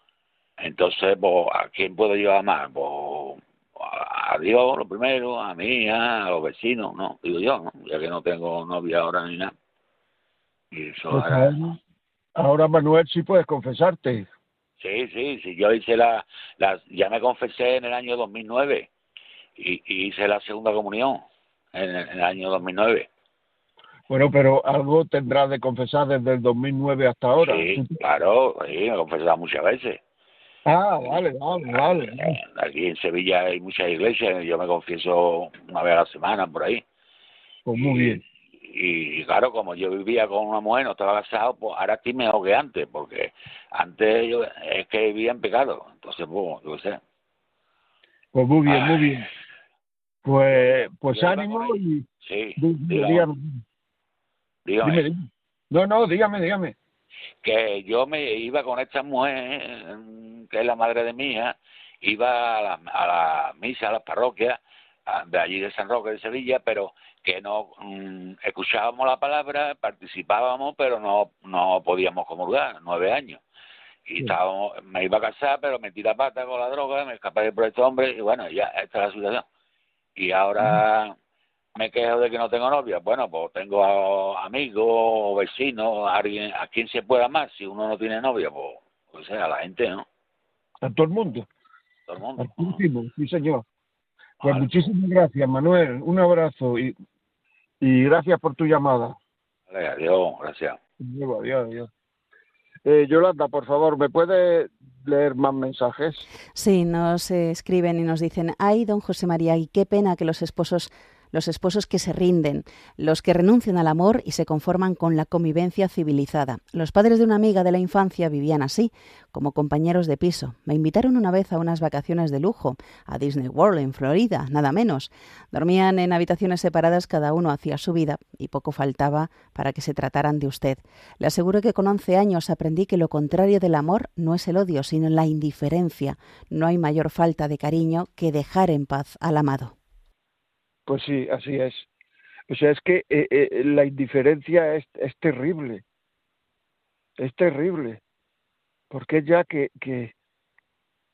Entonces, pues, ¿a quién puedo yo amar? Pues, a Dios, lo primero, a mí, a los vecinos, ¿no? Digo yo, ¿no? Ya que no tengo novia ahora ni nada. Y eso pues ahora, Manuel, sí puedes confesarte. Sí, sí, sí. Yo hice la, la ya me confesé en el año 2009 y, y hice la segunda comunión en, en el año 2009. Bueno, pero algo tendrás de confesar desde el 2009 hasta ahora. Sí, claro, sí, me he confesado muchas veces. Ah, vale, vale, vale. Aquí en Sevilla hay muchas iglesias, yo me confieso una vez a la semana por ahí. Pues muy bien. Y, claro, como yo vivía con una mujer, no estaba casado, pues ahora estoy mejor que antes, porque antes yo es que vivía en pecado, entonces, pues, yo sé. Pues muy bien, muy bien. Pues, pues ánimo y... Sí, Dígame. No, no, dígame, dígame. Que yo me iba con esta mujer, que es la madre de mi hija, iba a la, a la misa, a las parroquias, de allí de San Roque de Sevilla, pero que no mm, escuchábamos la palabra, participábamos, pero no no podíamos comulgar, nueve años. Y estábamos, me iba a casar, pero metí la pata con la droga, me escapé por este hombre, y bueno, ya esta es la situación. Y ahora me quejo de que no tengo novia. Bueno, pues tengo amigos o vecinos, alguien, a quien se pueda más. Si uno no tiene novia, pues, pues a la gente, ¿no? A todo el mundo. Todo el mundo. sí, señor. Pues muchísimas gracias, Manuel. Un abrazo y, y gracias por tu llamada. Vale, adiós, gracias. Adiós, adiós. Eh, Yolanda, por favor, ¿me puede leer más mensajes? Sí, nos escriben y nos dicen, ay, don José María, y qué pena que los esposos los esposos que se rinden, los que renuncian al amor y se conforman con la convivencia civilizada. Los padres de una amiga de la infancia vivían así, como compañeros de piso. Me invitaron una vez a unas vacaciones de lujo, a Disney World en Florida, nada menos. Dormían en habitaciones separadas, cada uno hacía su vida, y poco faltaba para que se trataran de usted. Le aseguro que con 11 años aprendí que lo contrario del amor no es el odio, sino la indiferencia. No hay mayor falta de cariño que dejar en paz al amado. Pues sí, así es. O sea, es que eh, eh, la indiferencia es, es terrible. Es terrible. Porque ya que, que,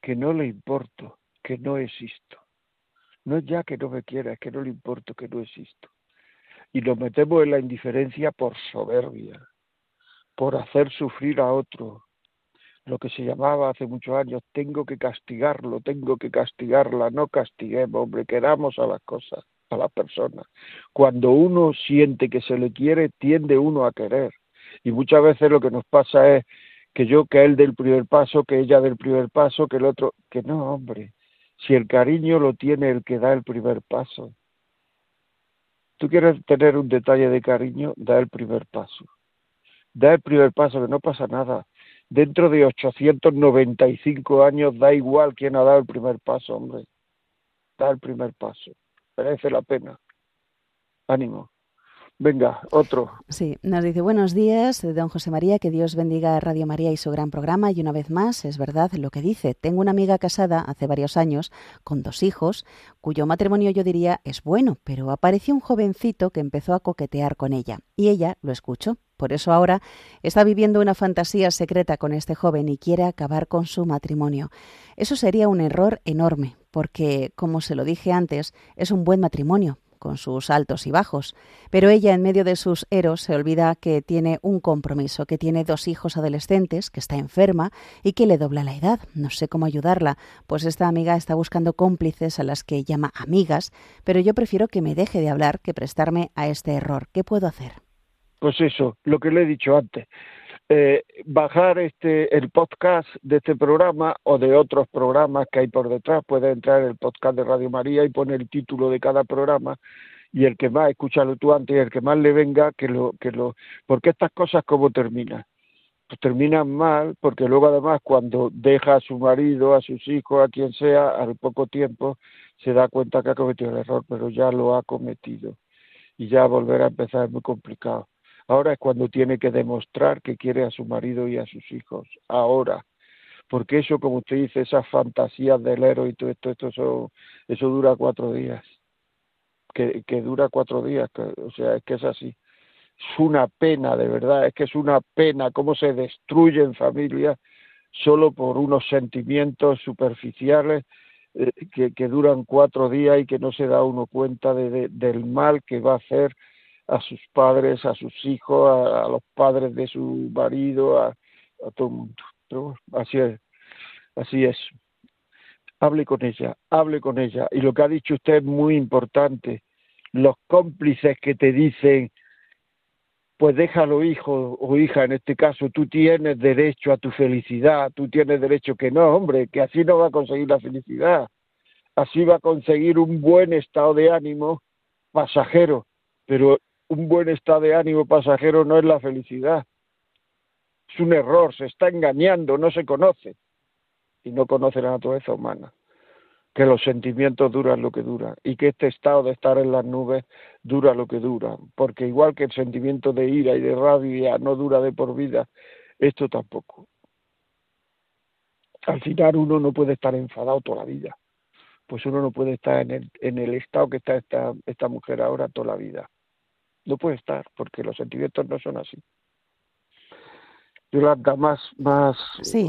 que no le importo, que no existo. No es ya que no me quiera, que no le importo, que no existo. Y nos metemos en la indiferencia por soberbia, por hacer sufrir a otro. Lo que se llamaba hace muchos años, tengo que castigarlo, tengo que castigarla, no castiguemos, hombre, queramos a las cosas a la persona. Cuando uno siente que se le quiere, tiende uno a querer. Y muchas veces lo que nos pasa es que yo, que él del primer paso, que ella del primer paso, que el otro, que no, hombre. Si el cariño lo tiene el que da el primer paso. Tú quieres tener un detalle de cariño, da el primer paso. Da el primer paso, que no pasa nada. Dentro de 895 años da igual quién ha dado el primer paso, hombre. Da el primer paso merece la pena. Ánimo. Venga, otro. Sí, nos dice buenos días, don José María, que Dios bendiga a Radio María y su gran programa. Y una vez más, es verdad lo que dice. Tengo una amiga casada hace varios años, con dos hijos, cuyo matrimonio yo diría es bueno, pero apareció un jovencito que empezó a coquetear con ella. Y ella lo escuchó. Por eso ahora está viviendo una fantasía secreta con este joven y quiere acabar con su matrimonio. Eso sería un error enorme, porque, como se lo dije antes, es un buen matrimonio, con sus altos y bajos. Pero ella, en medio de sus eros, se olvida que tiene un compromiso, que tiene dos hijos adolescentes, que está enferma y que le dobla la edad. No sé cómo ayudarla, pues esta amiga está buscando cómplices a las que llama amigas, pero yo prefiero que me deje de hablar que prestarme a este error. ¿Qué puedo hacer? Pues eso, lo que le he dicho antes. Eh, bajar este el podcast de este programa o de otros programas que hay por detrás. Puede entrar en el podcast de Radio María y poner el título de cada programa y el que más, escúchalo tú antes, y el que más le venga, que lo, que lo, porque estas cosas cómo terminan. Pues terminan mal, porque luego además cuando deja a su marido, a sus hijos, a quien sea, al poco tiempo se da cuenta que ha cometido el error, pero ya lo ha cometido. Y ya volver a empezar es muy complicado. Ahora es cuando tiene que demostrar que quiere a su marido y a sus hijos. Ahora. Porque eso, como usted dice, esas fantasías del héroe y todo esto, esto eso, eso dura cuatro días. Que, que dura cuatro días. o sea, es que es así. Es una pena, de verdad. Es que es una pena cómo se destruyen familias solo por unos sentimientos superficiales eh, que, que, duran cuatro días y que no se da uno cuenta de, del mal que va a hacer a sus padres, a sus hijos, a, los padres de su marido, a, todo el mundo. Pero así es, así es. Hable con ella, hable con ella. Y lo que ha dicho usted es muy importante. Los cómplices que te dicen, pues déjalo hijo o hija, en este caso, tú tienes derecho a tu felicidad, tú tienes derecho que no, hombre, que así no va a conseguir la felicidad. Así va a conseguir un buen estado de ánimo pasajero, pero un buen estado de ánimo pasajero no es la felicidad. Es un error, se está engañando, no se conoce. Y no conoce la naturaleza humana. Que los sentimientos duran lo que duran y que este estado de estar en las nubes dura lo que dura. Porque igual que el sentimiento de ira y de rabia no dura de por vida, esto tampoco. Al final uno no puede estar enfadado toda la vida. Pues uno no puede estar en el, en el estado que está esta, esta mujer ahora toda la vida no puede estar, porque los sentimientos no son así. Yolanda, más, más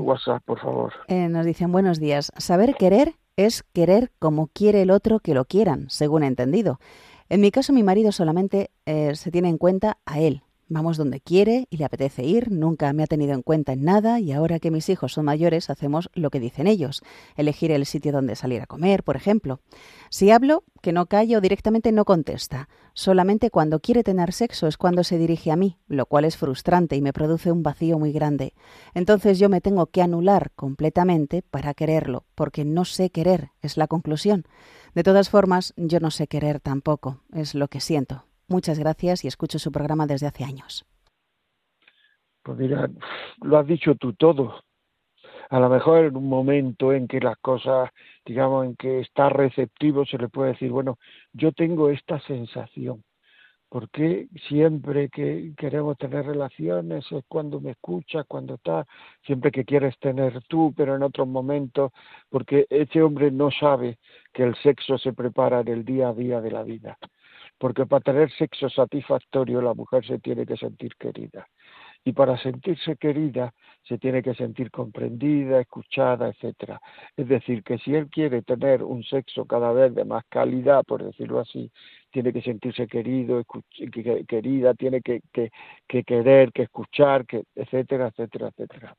WhatsApp, por favor. Eh, nos dicen buenos días. Saber querer es querer como quiere el otro que lo quieran, según he entendido. En mi caso, mi marido solamente eh, se tiene en cuenta a él, Vamos donde quiere y le apetece ir, nunca me ha tenido en cuenta en nada y ahora que mis hijos son mayores hacemos lo que dicen ellos, elegir el sitio donde salir a comer, por ejemplo. Si hablo, que no calle o directamente no contesta. Solamente cuando quiere tener sexo es cuando se dirige a mí, lo cual es frustrante y me produce un vacío muy grande. Entonces yo me tengo que anular completamente para quererlo, porque no sé querer, es la conclusión. De todas formas, yo no sé querer tampoco, es lo que siento. Muchas gracias y escucho su programa desde hace años. Pues mira, lo has dicho tú todo. A lo mejor en un momento en que las cosas, digamos, en que está receptivo, se le puede decir, bueno, yo tengo esta sensación. porque siempre que queremos tener relaciones es cuando me escuchas, cuando está, siempre que quieres tener tú, pero en otros momentos, porque ese hombre no sabe que el sexo se prepara en el día a día de la vida porque para tener sexo satisfactorio la mujer se tiene que sentir querida. Y para sentirse querida se tiene que sentir comprendida, escuchada, etcétera. Es decir, que si él quiere tener un sexo cada vez de más calidad, por decirlo así, tiene que sentirse querido, querida, tiene que, que querer, que escuchar, que, etcétera, etcétera, etcétera.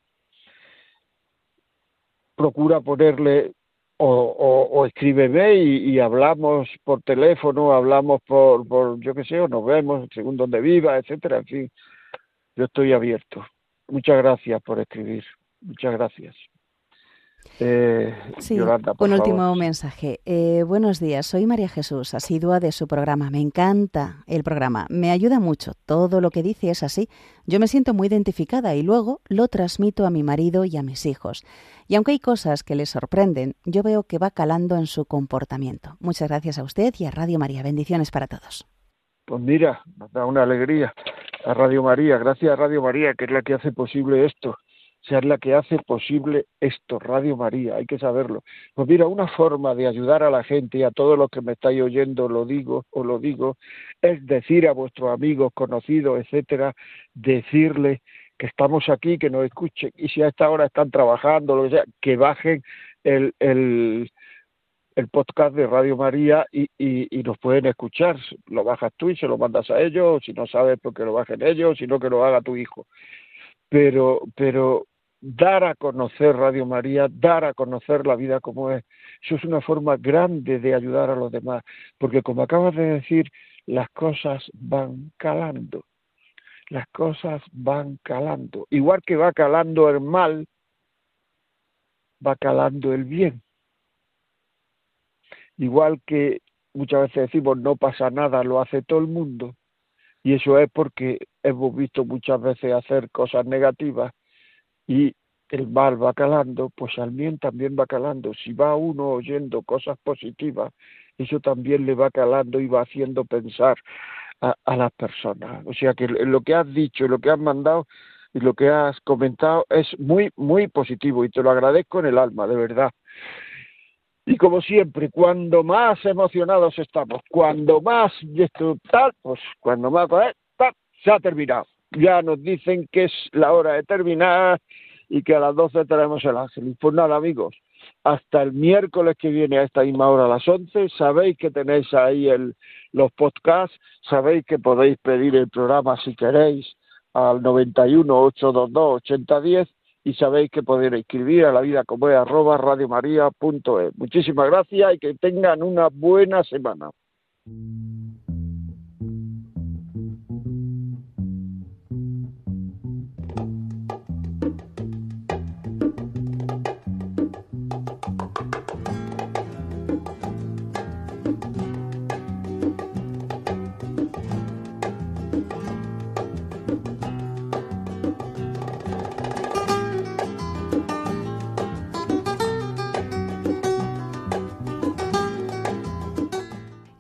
Procura ponerle o, o, escríbeme y, hablamos por teléfono, hablamos por, por yo qué sé, o nos vemos según donde viva, etcétera, en fin, yo estoy abierto. Muchas gracias por escribir, muchas gracias. Eh, sí, un último mensaje. Eh, buenos días, soy María Jesús, asidua de su programa. Me encanta el programa, me ayuda mucho. Todo lo que dice es así. Yo me siento muy identificada y luego lo transmito a mi marido y a mis hijos. Y aunque hay cosas que le sorprenden, yo veo que va calando en su comportamiento. Muchas gracias a usted y a Radio María. Bendiciones para todos. Pues mira, nos da una alegría a Radio María. Gracias a Radio María, que es la que hace posible esto sea la que hace posible esto, Radio María, hay que saberlo. Pues mira, una forma de ayudar a la gente y a todos los que me estáis oyendo, lo digo o lo digo, es decir a vuestros amigos, conocidos, etcétera, decirle que estamos aquí, que nos escuchen, y si a esta hora están trabajando, lo que sea, que bajen el, el el podcast de Radio María y, y, nos pueden escuchar. Lo bajas tú y se lo mandas a ellos, si no sabes, pues que lo bajen ellos, sino que lo haga tu hijo. Pero, pero dar a conocer Radio María, dar a conocer la vida como es, eso es una forma grande de ayudar a los demás, porque como acabas de decir, las cosas van calando, las cosas van calando, igual que va calando el mal, va calando el bien. Igual que muchas veces decimos no pasa nada, lo hace todo el mundo. Y eso es porque hemos visto muchas veces hacer cosas negativas y el mal va calando, pues al bien también va calando. Si va uno oyendo cosas positivas, eso también le va calando y va haciendo pensar a, a las personas. O sea que lo que has dicho, lo que has mandado y lo que has comentado es muy, muy positivo y te lo agradezco en el alma, de verdad. Y como siempre, cuando más emocionados estamos, cuando más tal, pues cuando más tal, se ha terminado. Ya nos dicen que es la hora de terminar y que a las 12 tenemos el ángel. Pues nada, amigos, hasta el miércoles que viene a esta misma hora a las 11, sabéis que tenéis ahí el, los podcasts, sabéis que podéis pedir el programa si queréis al 91 822 8010 y sabéis que podéis escribir a la vida como es arroba. Muchísimas gracias y que tengan una buena semana.